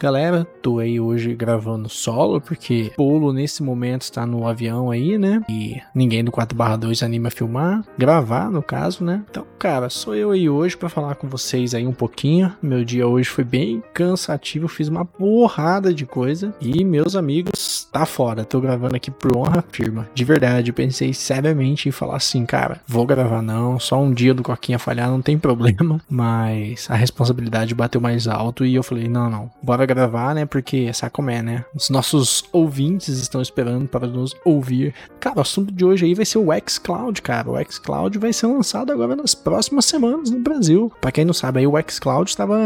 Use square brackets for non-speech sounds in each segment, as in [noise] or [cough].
Galera, tô aí hoje gravando solo, porque Polo nesse momento está no avião aí, né? E ninguém do 4/2 anima a filmar, gravar no caso, né? Então, cara, sou eu aí hoje para falar com vocês aí um pouquinho. Meu dia hoje foi bem cansativo, fiz uma porrada de coisa e meus amigos tá fora. Tô gravando aqui por honra firma. De verdade, eu pensei seriamente em falar assim, cara, vou gravar não, só um dia do Coquinha falhar não tem problema, [laughs] mas a responsabilidade bateu mais alto e eu falei, não, não, bora gravar, né? Porque sabe como é, né? Os nossos ouvintes estão esperando para nos ouvir. Cara, o assunto de hoje aí vai ser o xCloud, cara. O xCloud vai ser lançado agora nas próximas semanas no Brasil. Para quem não sabe, aí o xCloud estava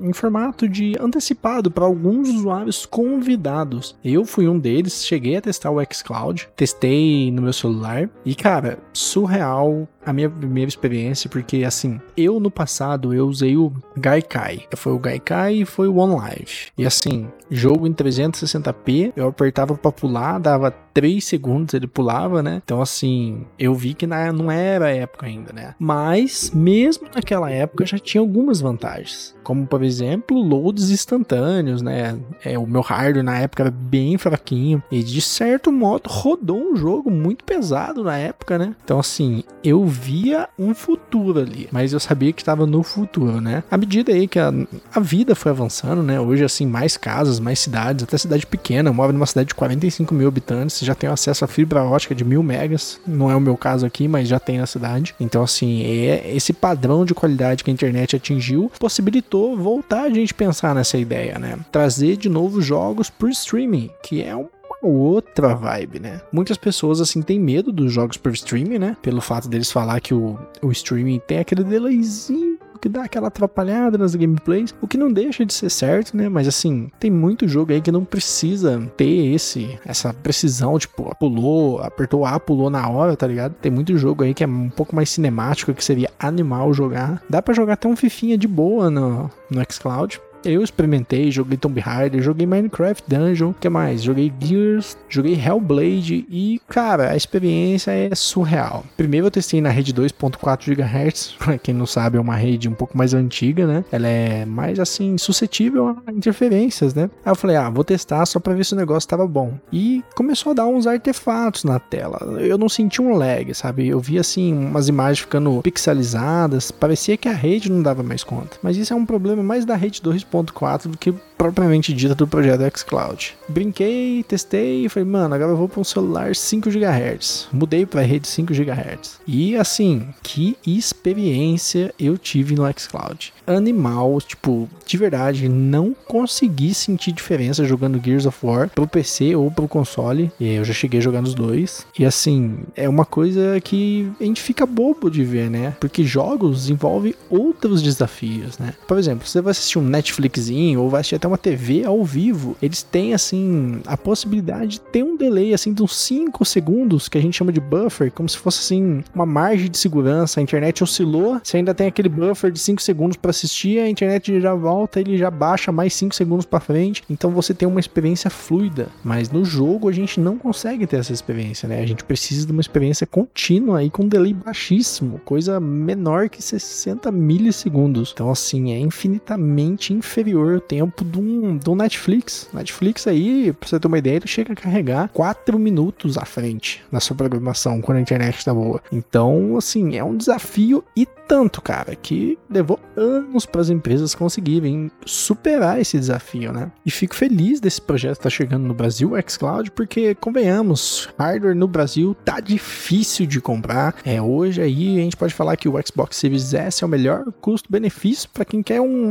em formato de antecipado para alguns usuários convidados. Eu fui um deles, cheguei a testar o xCloud, testei no meu celular e, cara, surreal a minha primeira experiência, porque assim, eu no passado eu usei o Gaikai. Foi o Gaikai e foi o OneLive. E assim, jogo em 360p, eu apertava para pular, dava 3 segundos ele pulava, né? Então assim, eu vi que não era época ainda, né? Mas mesmo naquela época já tinha algumas vantagens, como por exemplo, loads instantâneos, né? É, o meu hardware na época era bem fraquinho e de certo modo rodou um jogo muito pesado na época, né? Então assim, eu via um futuro ali, mas eu sabia que estava no futuro, né? À medida aí que a, a vida foi avançando, né? Hoje, assim, mais casas, mais cidades, até cidade pequena. Eu moro numa cidade de 45 mil habitantes, já tenho acesso a fibra ótica de mil megas. Não é o meu caso aqui, mas já tem na cidade. Então, assim, é esse padrão de qualidade que a internet atingiu possibilitou voltar a gente pensar nessa ideia, né? Trazer de novo jogos por streaming, que é um outra vibe, né? Muitas pessoas, assim, têm medo dos jogos por streaming, né? Pelo fato deles falar que o, o streaming tem aquele delayzinho que dá aquela atrapalhada nas gameplays, o que não deixa de ser certo, né? Mas assim, tem muito jogo aí que não precisa ter esse essa precisão, tipo, pulou, apertou A, pulou na hora, tá ligado? Tem muito jogo aí que é um pouco mais cinemático, que seria animal jogar. Dá para jogar até um fifinha de boa no, no xCloud. Eu experimentei, joguei Tomb Raider, joguei Minecraft Dungeon, que mais? Joguei Gears, joguei Hellblade e, cara, a experiência é surreal. Primeiro eu testei na rede 2.4 GHz, [laughs] pra quem não sabe, é uma rede um pouco mais antiga, né? Ela é mais assim suscetível a interferências, né? Aí eu falei, ah, vou testar só pra ver se o negócio tava bom. E começou a dar uns artefatos na tela. Eu não senti um lag, sabe? Eu vi assim umas imagens ficando pixelizadas, parecia que a rede não dava mais conta. Mas isso é um problema mais da rede 2 2.4 do que propriamente dita do projeto xCloud. Brinquei, testei e falei, mano, agora eu vou para um celular 5 GHz. Mudei para rede 5 GHz. E assim, que experiência eu tive no xCloud. Animal, tipo, de verdade, não consegui sentir diferença jogando Gears of War pro PC ou pro console. E eu já cheguei a jogar nos dois. E assim, é uma coisa que a gente fica bobo de ver, né? Porque jogos envolvem outros desafios, né? Por exemplo, você vai assistir um Netflixinho ou vai assistir até uma TV ao vivo, eles têm assim a possibilidade de ter um delay assim de uns 5 segundos que a gente chama de buffer, como se fosse assim uma margem de segurança. A internet oscilou, você ainda tem aquele buffer de 5 segundos para assistir, a internet já volta, ele já baixa mais 5 segundos para frente, então você tem uma experiência fluida. Mas no jogo a gente não consegue ter essa experiência, né? A gente precisa de uma experiência contínua e com um delay baixíssimo, coisa menor que 60 milissegundos. Então assim, é infinitamente inferior o tempo do um, do Netflix. Netflix aí, pra você ter uma ideia, ele chega a carregar 4 minutos à frente na sua programação quando a internet está boa. Então, assim, é um desafio e tanto, cara, que levou anos para as empresas conseguirem superar esse desafio, né? E fico feliz desse projeto estar tá chegando no Brasil, o xCloud, porque convenhamos, hardware no Brasil tá difícil de comprar. É, hoje aí a gente pode falar que o Xbox Series S é o melhor custo-benefício para quem quer um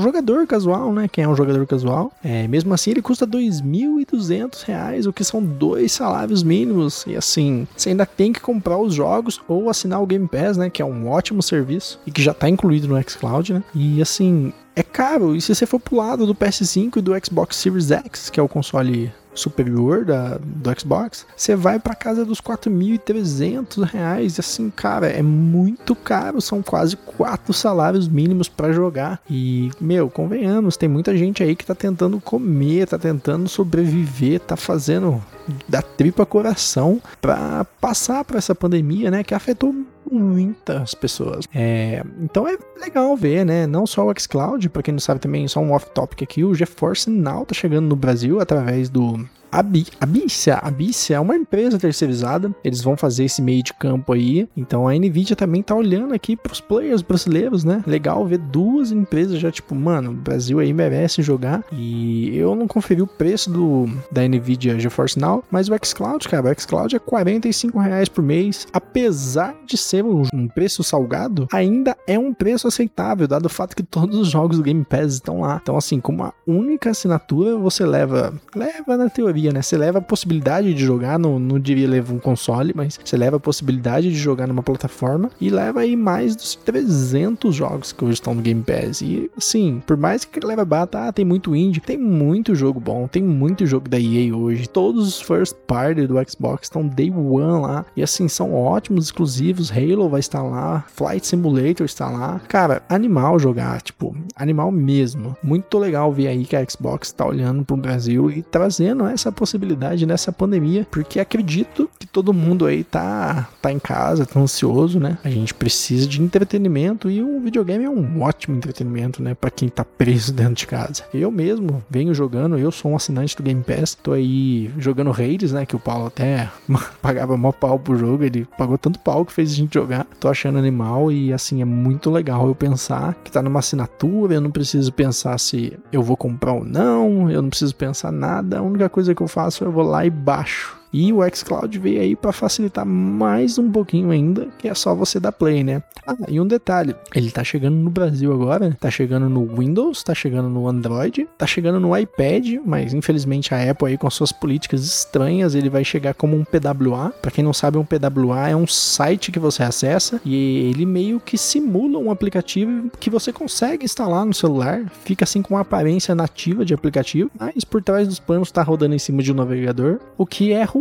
jogador casual, né? Quem é um jogador casual. É, mesmo assim, ele custa R$ 2.200, o que são dois salários mínimos. E assim, você ainda tem que comprar os jogos ou assinar o Game Pass, né? Que é um ótimo serviço e que já está incluído no xCloud, né? E assim, é caro. E se você for pro lado do PS5 e do Xbox Series X, que é o console superior da, do Xbox, você vai para casa dos 4.300 reais. E assim, cara, é muito caro. São quase quatro salários mínimos para jogar. E, meu, convenhamos, tem muita gente aí que tá tentando comer, tá tentando sobreviver, tá fazendo da tripa coração para passar por essa pandemia, né, que afetou muitas pessoas. É, então é legal ver, né? Não só o xCloud, para quem não sabe também, só um off-topic aqui, o GeForce Now tá chegando no Brasil através do a Abícia, a Abícia é uma empresa terceirizada, eles vão fazer esse meio de campo aí, então a Nvidia também tá olhando aqui pros players brasileiros, né? Legal ver duas empresas já, tipo, mano, o Brasil aí merece jogar, e eu não conferi o preço do, da Nvidia GeForce Now, mas o xCloud, cara, o xCloud é 45 reais por mês, apesar de ser um, um preço salgado, ainda é um preço aceitável, dado o fato que todos os jogos do Game Pass estão lá, então assim, com uma única assinatura, você leva, leva na teoria né? Você leva a possibilidade de jogar, não, não diria levar um console, mas você leva a possibilidade de jogar numa plataforma e leva aí mais dos 300 jogos que hoje estão no Game Pass. E assim, por mais que leva bata, ah, tem muito indie, tem muito jogo bom, tem muito jogo da EA hoje. Todos os first party do Xbox estão day one lá. E assim, são ótimos, exclusivos. Halo vai estar lá, Flight Simulator está lá. Cara, animal jogar, tipo, animal mesmo. Muito legal ver aí que a Xbox está olhando pro Brasil e trazendo essa possibilidade nessa pandemia, porque acredito todo mundo aí tá, tá em casa, tá ansioso, né? A gente precisa de entretenimento e o videogame é um ótimo entretenimento, né? Para quem tá preso dentro de casa. Eu mesmo venho jogando, eu sou um assinante do Game Pass, tô aí jogando Raids, né? Que o Paulo até [laughs] pagava mó pau pro jogo, ele pagou tanto pau que fez a gente jogar. Tô achando animal e assim é muito legal eu pensar que tá numa assinatura, eu não preciso pensar se eu vou comprar ou não, eu não preciso pensar nada, a única coisa que eu faço, eu vou lá e baixo e o xCloud veio aí para facilitar mais um pouquinho ainda, que é só você dar play, né? Ah, e um detalhe, ele tá chegando no Brasil agora, tá chegando no Windows, tá chegando no Android, tá chegando no iPad, mas infelizmente a Apple aí com suas políticas estranhas, ele vai chegar como um PWA. Para quem não sabe, um PWA é um site que você acessa e ele meio que simula um aplicativo que você consegue instalar no celular, fica assim com uma aparência nativa de aplicativo, mas por trás dos panos tá rodando em cima de um navegador, o que é ruim,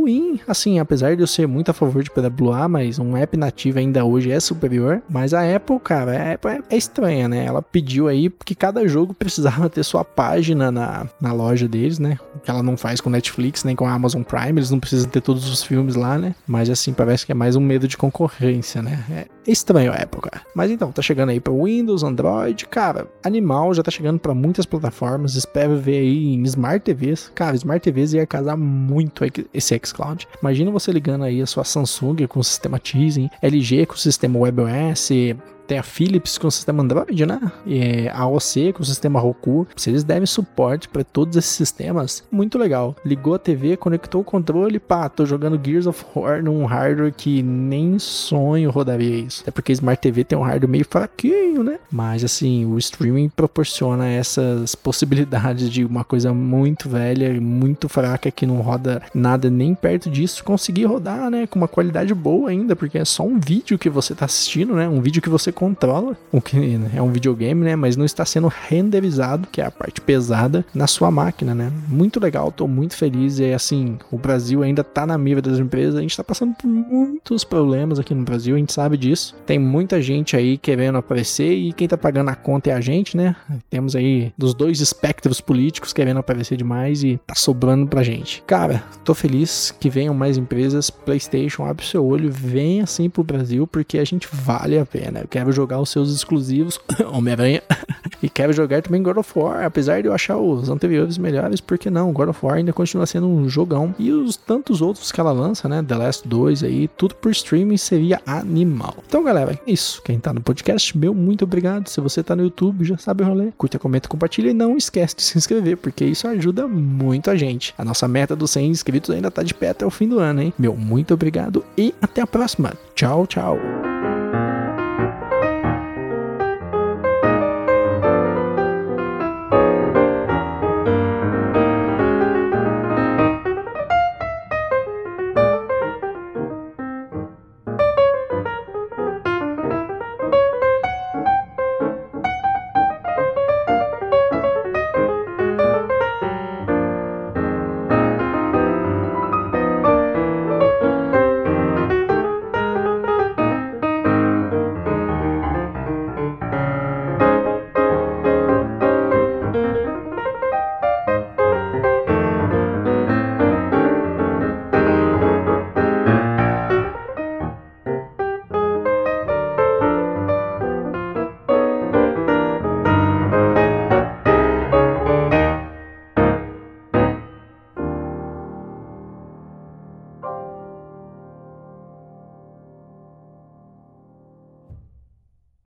assim, apesar de eu ser muito a favor de PWA, mas um app nativo ainda hoje é superior. Mas a Apple, cara, a Apple é, é estranha, né? Ela pediu aí que cada jogo precisava [laughs] ter sua página na, na loja deles, né? Que ela não faz com Netflix nem com a Amazon Prime, eles não precisam ter todos os filmes lá, né? Mas assim, parece que é mais um medo de concorrência, né? É estranho a cara. Mas então, tá chegando aí para Windows, Android, cara, Animal já tá chegando para muitas plataformas, espero ver aí em Smart TVs. Cara, Smart TVs ia casar muito esse xCloud. Imagina você ligando aí a sua Samsung com o sistema Tizen, LG com o sistema WebOS, tem a Philips com o sistema Android, né? E a OC com o sistema Roku. Se eles devem suporte para todos esses sistemas, muito legal. Ligou a TV, conectou o controle, pá, tô jogando Gears of War num hardware que nem sonho rodaria isso. Até porque Smart TV tem um hardware meio fraquinho, né? Mas assim, o streaming proporciona essas possibilidades de uma coisa muito velha e muito fraca que não roda nada nem perto disso, conseguir rodar, né? Com uma qualidade boa ainda, porque é só um vídeo que você tá assistindo, né? Um vídeo que você controla, o que é um videogame, né? Mas não está sendo renderizado, que é a parte pesada, na sua máquina, né? Muito legal, tô muito feliz. E assim, o Brasil ainda tá na mira das empresas. A gente tá passando por muitos problemas aqui no Brasil, a gente sabe disso. Tem muita gente aí querendo aparecer e quem tá pagando a conta é a gente, né? Temos aí dos dois espectros políticos querendo aparecer demais e tá sobrando pra gente. Cara, tô feliz que venham mais empresas. PlayStation, abre seu olho, vem assim pro Brasil, porque a gente vale a pena. Eu quero quero jogar os seus exclusivos, [coughs] Homem-Aranha, [coughs] e quero jogar também God of War, apesar de eu achar os anteriores melhores, porque não, God of War ainda continua sendo um jogão. E os tantos outros que ela lança, né, The Last 2 aí, tudo por streaming seria animal. Então, galera, é isso. Quem tá no podcast, meu muito obrigado. Se você tá no YouTube, já sabe o rolê. Curta, comenta, compartilha e não esquece de se inscrever, porque isso ajuda muito a gente. A nossa meta dos 100 inscritos ainda tá de pé até o fim do ano, hein? Meu muito obrigado e até a próxima. Tchau, tchau.